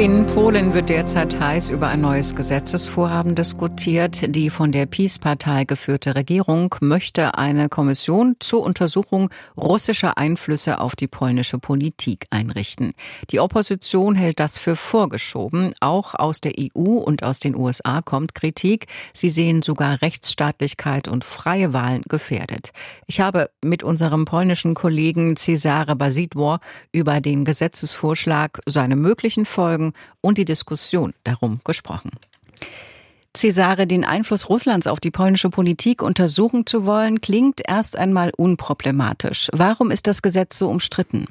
In Polen wird derzeit heiß über ein neues Gesetzesvorhaben diskutiert. Die von der PiS-Partei geführte Regierung möchte eine Kommission zur Untersuchung russischer Einflüsse auf die polnische Politik einrichten. Die Opposition hält das für vorgeschoben. Auch aus der EU und aus den USA kommt Kritik. Sie sehen sogar Rechtsstaatlichkeit und freie Wahlen gefährdet. Ich habe mit unserem polnischen Kollegen Cesare Basidwar über den Gesetzesvorschlag, seine möglichen Folgen und die Diskussion darum gesprochen. Cesare, den Einfluss Russlands auf die polnische Politik untersuchen zu wollen, klingt erst einmal unproblematisch. Warum ist das Gesetz so umstritten?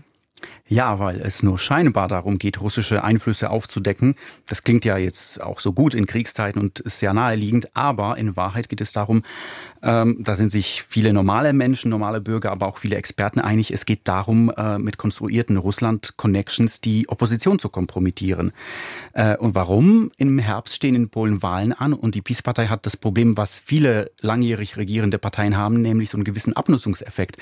Ja, weil es nur scheinbar darum geht, russische Einflüsse aufzudecken. Das klingt ja jetzt auch so gut in Kriegszeiten und ist sehr naheliegend, aber in Wahrheit geht es darum, ähm, da sind sich viele normale Menschen, normale Bürger, aber auch viele Experten einig, es geht darum, äh, mit konstruierten Russland-Connections die Opposition zu kompromittieren. Äh, und warum? Im Herbst stehen in Polen Wahlen an und die PiS-Partei hat das Problem, was viele langjährig regierende Parteien haben, nämlich so einen gewissen Abnutzungseffekt.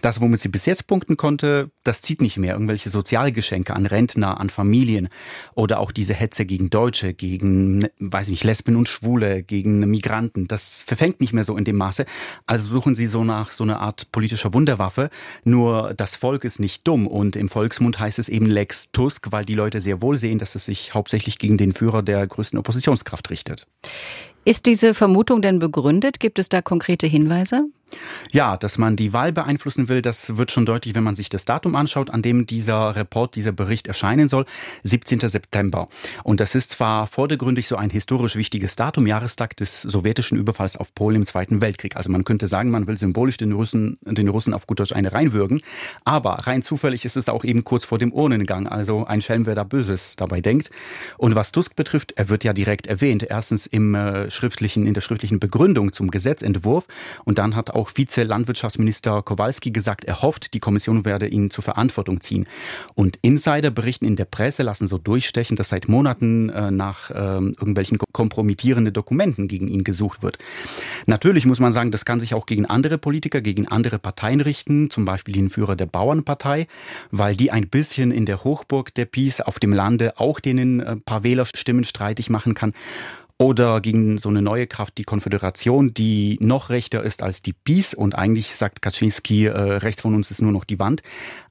Das, womit sie bis jetzt punkten konnte, das zieht nicht mehr. Irgendwelche Sozialgeschenke an Rentner, an Familien oder auch diese Hetze gegen Deutsche, gegen, weiß nicht, Lesben und Schwule, gegen Migranten. Das verfängt nicht mehr so in dem Maße. Also suchen sie so nach so einer Art politischer Wunderwaffe. Nur das Volk ist nicht dumm und im Volksmund heißt es eben Lex Tusk, weil die Leute sehr wohl sehen, dass es sich hauptsächlich gegen den Führer der größten Oppositionskraft richtet. Ist diese Vermutung denn begründet? Gibt es da konkrete Hinweise? Ja, dass man die Wahl beeinflussen will, das wird schon deutlich, wenn man sich das Datum anschaut, an dem dieser Report, dieser Bericht erscheinen soll, 17. September. Und das ist zwar vordergründig so ein historisch wichtiges Datum, Jahrestag des sowjetischen Überfalls auf Polen im Zweiten Weltkrieg. Also man könnte sagen, man will symbolisch den Russen, den Russen auf gut Deutsch eine reinwürgen. Aber rein zufällig ist es auch eben kurz vor dem Urnengang. Also ein Schelm, wer da Böses dabei denkt. Und was Tusk betrifft, er wird ja direkt erwähnt. Erstens im äh, schriftlichen, in der schriftlichen Begründung zum Gesetzentwurf. Und dann hat auch auch Vize-Landwirtschaftsminister Kowalski gesagt, er hofft, die Kommission werde ihn zur Verantwortung ziehen. Und Insider berichten in der Presse, lassen so durchstechen, dass seit Monaten äh, nach äh, irgendwelchen kompromittierenden Dokumenten gegen ihn gesucht wird. Natürlich muss man sagen, das kann sich auch gegen andere Politiker, gegen andere Parteien richten, zum Beispiel den Führer der Bauernpartei, weil die ein bisschen in der Hochburg der Peace auf dem Lande auch denen ein äh, paar Wählerstimmen streitig machen kann. Oder gegen so eine neue Kraft, die Konföderation, die noch rechter ist als die PiS und eigentlich sagt Kaczynski, äh, rechts von uns ist nur noch die Wand.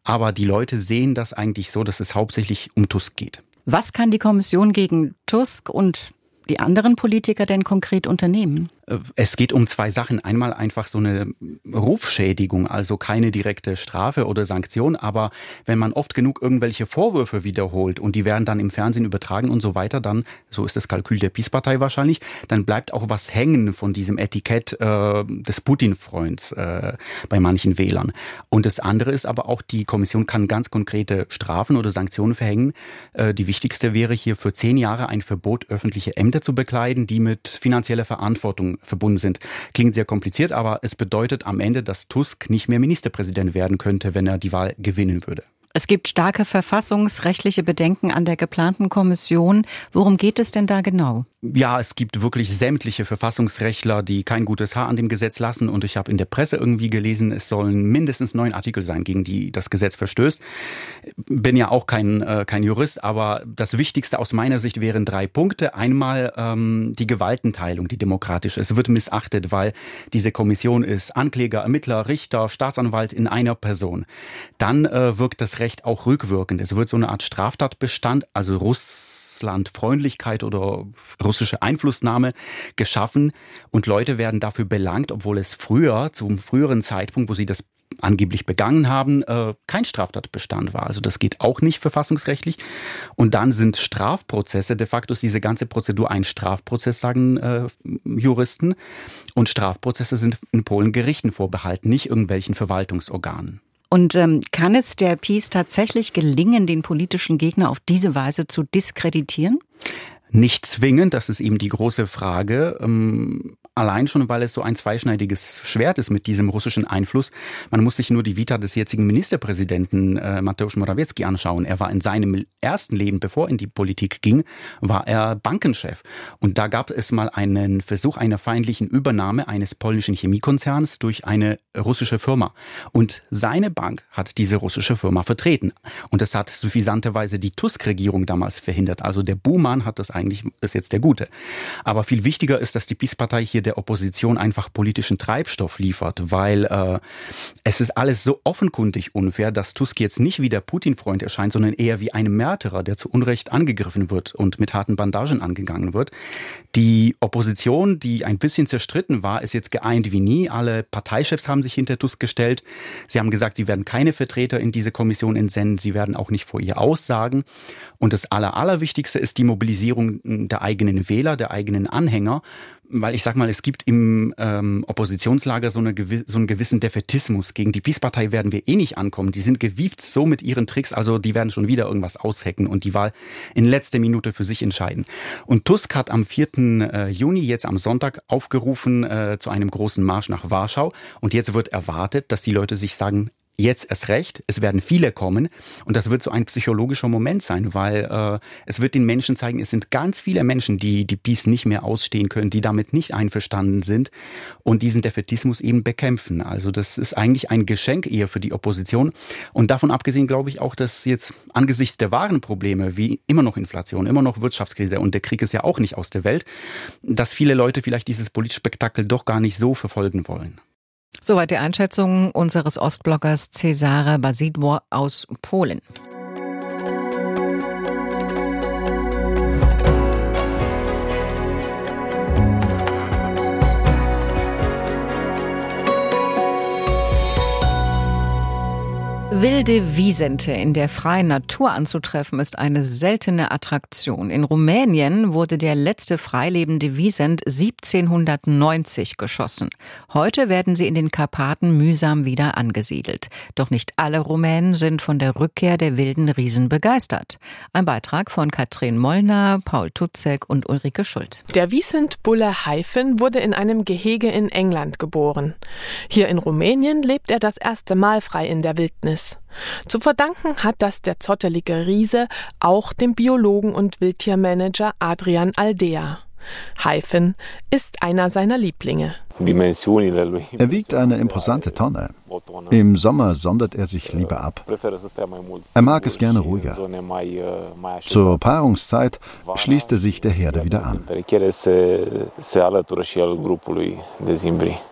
Aber die Leute sehen das eigentlich so, dass es hauptsächlich um Tusk geht. Was kann die Kommission gegen Tusk und die anderen Politiker denn konkret unternehmen? Es geht um zwei Sachen. Einmal einfach so eine Rufschädigung, also keine direkte Strafe oder Sanktion, aber wenn man oft genug irgendwelche Vorwürfe wiederholt und die werden dann im Fernsehen übertragen und so weiter, dann, so ist das Kalkül der Peace-Partei wahrscheinlich, dann bleibt auch was hängen von diesem Etikett äh, des Putin-Freunds äh, bei manchen Wählern. Und das andere ist aber auch, die Kommission kann ganz konkrete Strafen oder Sanktionen verhängen. Äh, die wichtigste wäre hier für zehn Jahre ein Verbot, öffentliche Ämter zu bekleiden, die mit finanzieller Verantwortung verbunden sind. Klingt sehr kompliziert, aber es bedeutet am Ende, dass Tusk nicht mehr Ministerpräsident werden könnte, wenn er die Wahl gewinnen würde. Es gibt starke verfassungsrechtliche Bedenken an der geplanten Kommission. Worum geht es denn da genau? Ja, es gibt wirklich sämtliche Verfassungsrechtler, die kein gutes Haar an dem Gesetz lassen. Und ich habe in der Presse irgendwie gelesen, es sollen mindestens neun Artikel sein, gegen die das Gesetz verstößt. Bin ja auch kein, äh, kein Jurist, aber das Wichtigste aus meiner Sicht wären drei Punkte. Einmal ähm, die Gewaltenteilung, die demokratische. Es wird missachtet, weil diese Kommission ist Ankläger, Ermittler, Richter, Staatsanwalt in einer Person. Dann äh, wirkt das Recht auch rückwirkend. Es wird so eine Art Straftatbestand, also Russlandfreundlichkeit oder russische Einflussnahme geschaffen und Leute werden dafür belangt, obwohl es früher, zum früheren Zeitpunkt, wo sie das angeblich begangen haben, äh, kein Straftatbestand war. Also das geht auch nicht verfassungsrechtlich. Und dann sind Strafprozesse, de facto ist diese ganze Prozedur ein Strafprozess, sagen äh, Juristen. Und Strafprozesse sind in Polen Gerichten vorbehalten, nicht irgendwelchen Verwaltungsorganen. Und ähm, kann es der Peace tatsächlich gelingen, den politischen Gegner auf diese Weise zu diskreditieren? Nicht zwingend, das ist eben die große Frage. Ähm, allein schon, weil es so ein zweischneidiges Schwert ist mit diesem russischen Einfluss. Man muss sich nur die Vita des jetzigen Ministerpräsidenten äh, Mateusz Morawiecki anschauen. Er war in seinem ersten Leben, bevor er in die Politik ging, war er Bankenchef. Und da gab es mal einen Versuch einer feindlichen Übernahme eines polnischen Chemiekonzerns durch eine russische Firma. Und seine Bank hat diese russische Firma vertreten. Und das hat suffisanterweise die Tusk-Regierung damals verhindert. Also der Buhmann hat das eigentlich, ist jetzt der Gute. Aber viel wichtiger ist, dass die PiS-Partei hier der Opposition einfach politischen Treibstoff liefert, weil äh, es ist alles so offenkundig unfair, dass Tusk jetzt nicht wie der Putin-Freund erscheint, sondern eher wie ein Märtyrer, der zu Unrecht angegriffen wird und mit harten Bandagen angegangen wird. Die Opposition, die ein bisschen zerstritten war, ist jetzt geeint wie nie. Alle Parteichefs haben sich hinter Tusk gestellt. Sie haben gesagt, sie werden keine Vertreter in diese Kommission entsenden. Sie werden auch nicht vor ihr aussagen. Und das Aller, Allerwichtigste ist die Mobilisierung der eigenen Wähler, der eigenen Anhänger weil ich sag mal, es gibt im ähm, Oppositionslager so, eine, so einen gewissen Defetismus. Gegen die Peace-Partei werden wir eh nicht ankommen. Die sind gewieft so mit ihren Tricks, also die werden schon wieder irgendwas aushacken und die Wahl in letzter Minute für sich entscheiden. Und Tusk hat am 4. Äh, Juni, jetzt am Sonntag, aufgerufen äh, zu einem großen Marsch nach Warschau. Und jetzt wird erwartet, dass die Leute sich sagen, jetzt erst recht, es werden viele kommen und das wird so ein psychologischer Moment sein, weil äh, es wird den Menschen zeigen, es sind ganz viele Menschen, die die Peace nicht mehr ausstehen können, die damit nicht einverstanden sind und diesen Defetismus eben bekämpfen. Also das ist eigentlich ein Geschenk eher für die Opposition und davon abgesehen glaube ich auch, dass jetzt angesichts der wahren Probleme wie immer noch Inflation, immer noch Wirtschaftskrise und der Krieg ist ja auch nicht aus der Welt, dass viele Leute vielleicht dieses Politspektakel doch gar nicht so verfolgen wollen. Soweit die Einschätzung unseres Ostblockers Cesare Basidwar aus Polen. Wilde Wiesente in der freien Natur anzutreffen, ist eine seltene Attraktion. In Rumänien wurde der letzte freilebende Wiesent 1790 geschossen. Heute werden sie in den Karpaten mühsam wieder angesiedelt. Doch nicht alle Rumänen sind von der Rückkehr der wilden Riesen begeistert. Ein Beitrag von Katrin Mollner, Paul Tutzek und Ulrike Schuld. Der Wiesent-Bulle Haifen wurde in einem Gehege in England geboren. Hier in Rumänien lebt er das erste Mal frei in der Wildnis. Zu verdanken hat das der zottelige Riese auch dem Biologen und Wildtiermanager Adrian Aldea. Haifen ist einer seiner Lieblinge. Er wiegt eine imposante Tonne. Im Sommer sondert er sich lieber ab. Er mag es gerne ruhiger. Zur Paarungszeit schließt er sich der Herde wieder an.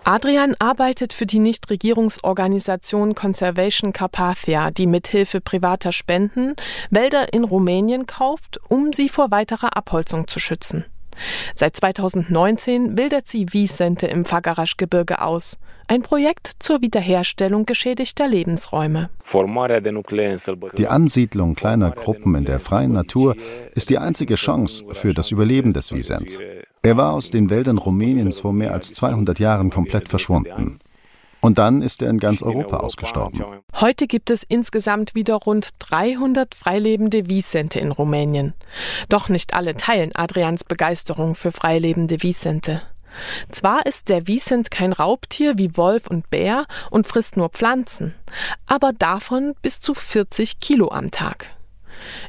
Adrian arbeitet für die Nichtregierungsorganisation Conservation Carpathia, die mithilfe privater Spenden Wälder in Rumänien kauft, um sie vor weiterer Abholzung zu schützen. Seit 2019 bildet sie Wiesente im Fagaraschgebirge aus. Ein Projekt zur Wiederherstellung geschädigter Lebensräume. Die Ansiedlung kleiner Gruppen in der freien Natur ist die einzige Chance für das Überleben des Wiesent. Er war aus den Wäldern Rumäniens vor mehr als 200 Jahren komplett verschwunden. Und dann ist er in ganz Europa ausgestorben. Heute gibt es insgesamt wieder rund 300 freilebende Wiesente in Rumänien. Doch nicht alle teilen Adrians Begeisterung für freilebende Wiesente. Zwar ist der Wiesent kein Raubtier wie Wolf und Bär und frisst nur Pflanzen, aber davon bis zu 40 Kilo am Tag.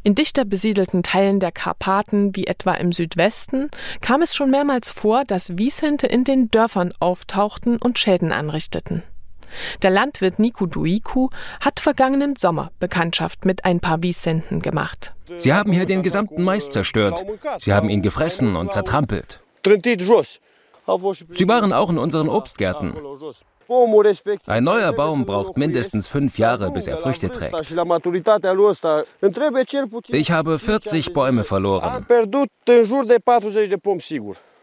In dichter besiedelten Teilen der Karpaten, wie etwa im Südwesten, kam es schon mehrmals vor, dass Wiesente in den Dörfern auftauchten und Schäden anrichteten. Der Landwirt Niku Duiku hat vergangenen Sommer Bekanntschaft mit ein paar Wiesenten gemacht. Sie haben hier den gesamten Mais zerstört. Sie haben ihn gefressen und zertrampelt. Sie waren auch in unseren Obstgärten. Ein neuer Baum braucht mindestens fünf Jahre, bis er Früchte trägt. Ich habe 40 Bäume verloren.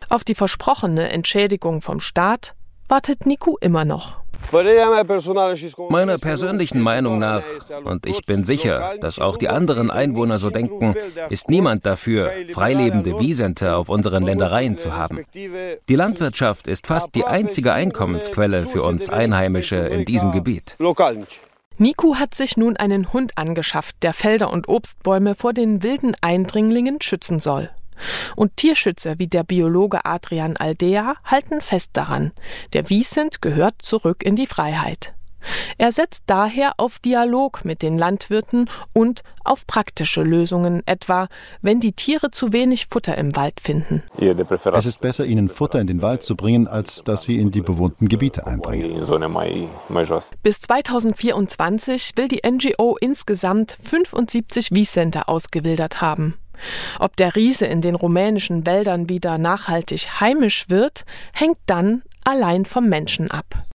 Auf die versprochene Entschädigung vom Staat wartet Niku immer noch. Meiner persönlichen Meinung nach, und ich bin sicher, dass auch die anderen Einwohner so denken, ist niemand dafür, freilebende Wiesente auf unseren Ländereien zu haben. Die Landwirtschaft ist fast die einzige Einkommensquelle für uns Einheimische in diesem Gebiet. Niku hat sich nun einen Hund angeschafft, der Felder und Obstbäume vor den wilden Eindringlingen schützen soll. Und Tierschützer wie der Biologe Adrian Aldea halten fest daran. Der Wiesent gehört zurück in die Freiheit. Er setzt daher auf Dialog mit den Landwirten und auf praktische Lösungen, etwa wenn die Tiere zu wenig Futter im Wald finden. Es ist besser, ihnen Futter in den Wald zu bringen, als dass sie in die bewohnten Gebiete einbringen. Bis 2024 will die NGO insgesamt 75 Wiescenter ausgewildert haben. Ob der Riese in den rumänischen Wäldern wieder nachhaltig heimisch wird, hängt dann allein vom Menschen ab.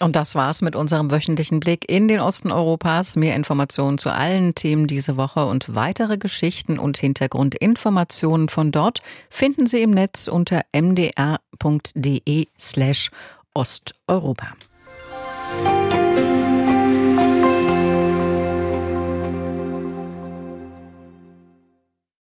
Und das war's mit unserem wöchentlichen Blick in den Osten Europas. Mehr Informationen zu allen Themen diese Woche und weitere Geschichten und Hintergrundinformationen von dort finden Sie im Netz unter mdr.de slash Osteuropa.